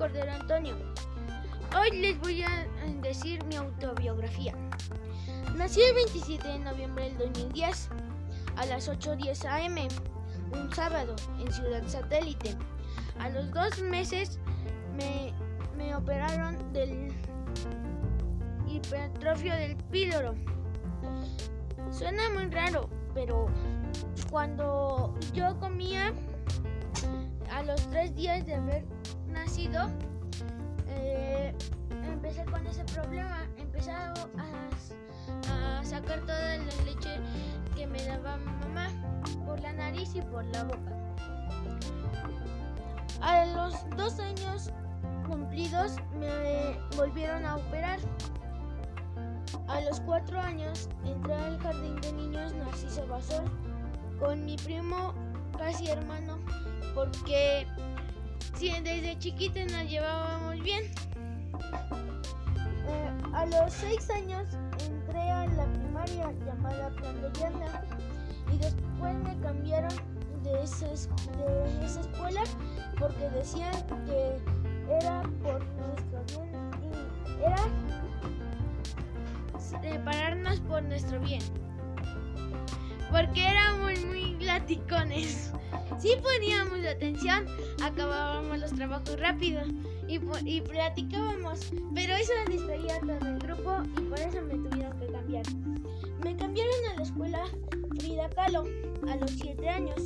Hoy les voy a decir mi autobiografía. Nací el 27 de noviembre del 2010 a las 8.10 am, un sábado, en Ciudad Satélite. A los dos meses me, me operaron del hipertrofio del píloro. Suena muy raro, pero cuando yo comía a los tres días de haber nacido, eh, empecé con ese problema. Empecé a, a, sacar toda la leche que me daba mamá por la nariz y por la boca. A los dos años cumplidos me volvieron a operar. A los cuatro años entré al jardín de niños Narciso Basol con mi primo casi hermano porque desde chiquita nos llevábamos bien. Eh, a los seis años entré a la primaria llamada Plan de y después me cambiaron de esa, de esa escuela porque decían que era por nuestro bien y era separarnos por nuestro bien porque éramos muy laticones. Si poníamos atención, acabábamos los trabajos rápido y, platicábamos, pero eso distraía todo el grupo y por eso me tuvieron que cambiar. Me cambiaron a la escuela Frida Kahlo a los 7 años.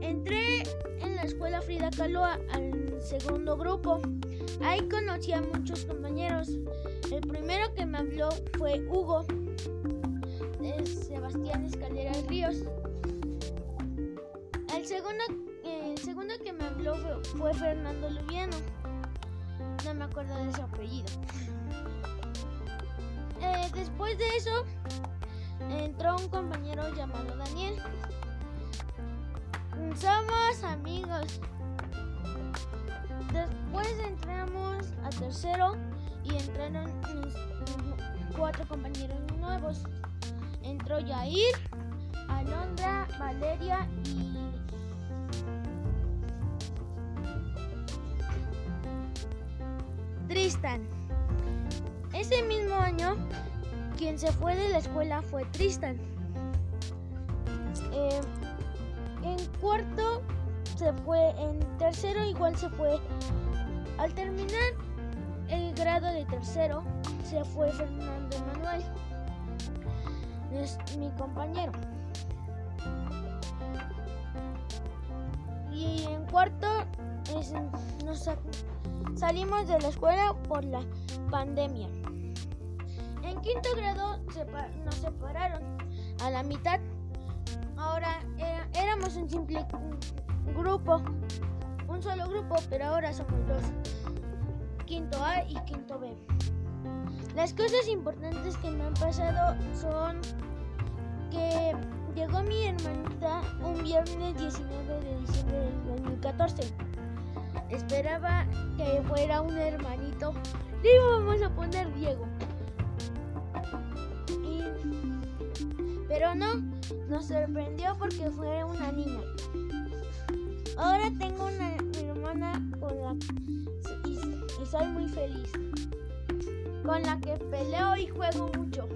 Entré en la escuela Frida Kahlo al segundo grupo. Ahí conocí a muchos compañeros. El primero que me habló fue Hugo es Sebastián Escalera Ríos. El segundo, segundo que me habló fue, Fernando Lubiano. No me acuerdo de su apellido. Eh, después de eso, entró un compañero llamado Daniel. Somos amigos. Después entramos a tercero y entraron cuatro compañeros nuevos entró Yair, Alondra, Valeria y Tristan. Ese mismo año, quien se fue de la escuela fue Tristan. Eh, en cuarto se fue, en tercero igual se fue. Al terminar el grado de tercero, se fue Fernando Manuel es mi compañero. Y en cuarto nos salimos de la escuela por la pandemia. En quinto grado nos separaron a la mitad. Ahora éramos un simple grupo, un solo grupo, pero ahora somos dos. Quinto A y quinto B. Las cosas importantes que me han pasado son que un viernes 19 de diciembre del 2014. Esperaba que fuera un hermanito. Le íbamos a poner Diego. pero no, nos sorprendió porque fue una niña. Ahora tengo una hermana con la y soy muy feliz con la que peleo y juego mucho.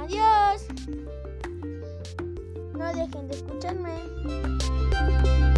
Adiós. No dejen de escucharme.